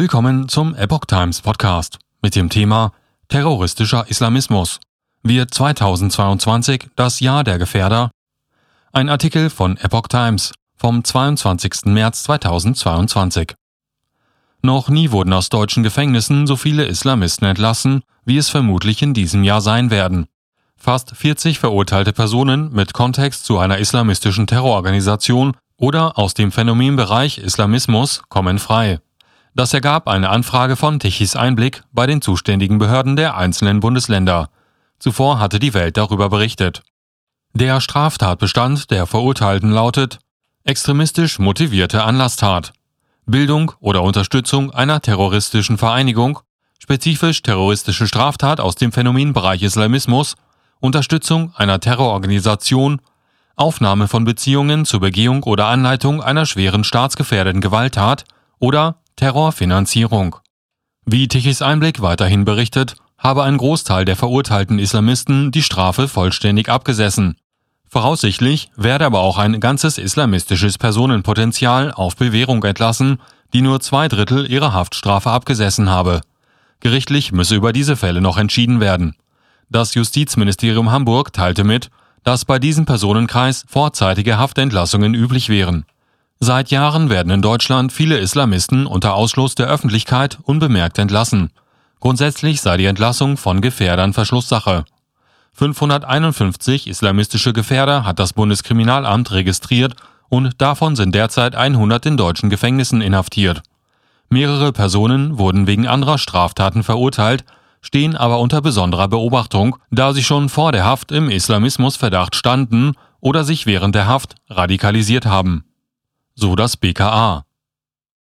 Willkommen zum Epoch Times Podcast mit dem Thema Terroristischer Islamismus. Wird 2022 das Jahr der Gefährder? Ein Artikel von Epoch Times vom 22. März 2022. Noch nie wurden aus deutschen Gefängnissen so viele Islamisten entlassen, wie es vermutlich in diesem Jahr sein werden. Fast 40 verurteilte Personen mit Kontext zu einer islamistischen Terrororganisation oder aus dem Phänomenbereich Islamismus kommen frei. Das ergab eine Anfrage von Tichys Einblick bei den zuständigen Behörden der einzelnen Bundesländer. Zuvor hatte die Welt darüber berichtet. Der Straftatbestand der Verurteilten lautet extremistisch motivierte Anlasstat, Bildung oder Unterstützung einer terroristischen Vereinigung, spezifisch terroristische Straftat aus dem Phänomenbereich Islamismus, Unterstützung einer Terrororganisation, Aufnahme von Beziehungen zur Begehung oder Anleitung einer schweren staatsgefährdenden Gewalttat oder Terrorfinanzierung. Wie Tichys Einblick weiterhin berichtet, habe ein Großteil der verurteilten Islamisten die Strafe vollständig abgesessen. Voraussichtlich werde aber auch ein ganzes islamistisches Personenpotenzial auf Bewährung entlassen, die nur zwei Drittel ihrer Haftstrafe abgesessen habe. Gerichtlich müsse über diese Fälle noch entschieden werden. Das Justizministerium Hamburg teilte mit, dass bei diesem Personenkreis vorzeitige Haftentlassungen üblich wären. Seit Jahren werden in Deutschland viele Islamisten unter Ausschluss der Öffentlichkeit unbemerkt entlassen. Grundsätzlich sei die Entlassung von Gefährdern Verschlusssache. 551 islamistische Gefährder hat das Bundeskriminalamt registriert und davon sind derzeit 100 in deutschen Gefängnissen inhaftiert. Mehrere Personen wurden wegen anderer Straftaten verurteilt, stehen aber unter besonderer Beobachtung, da sie schon vor der Haft im Islamismusverdacht standen oder sich während der Haft radikalisiert haben so das BKA.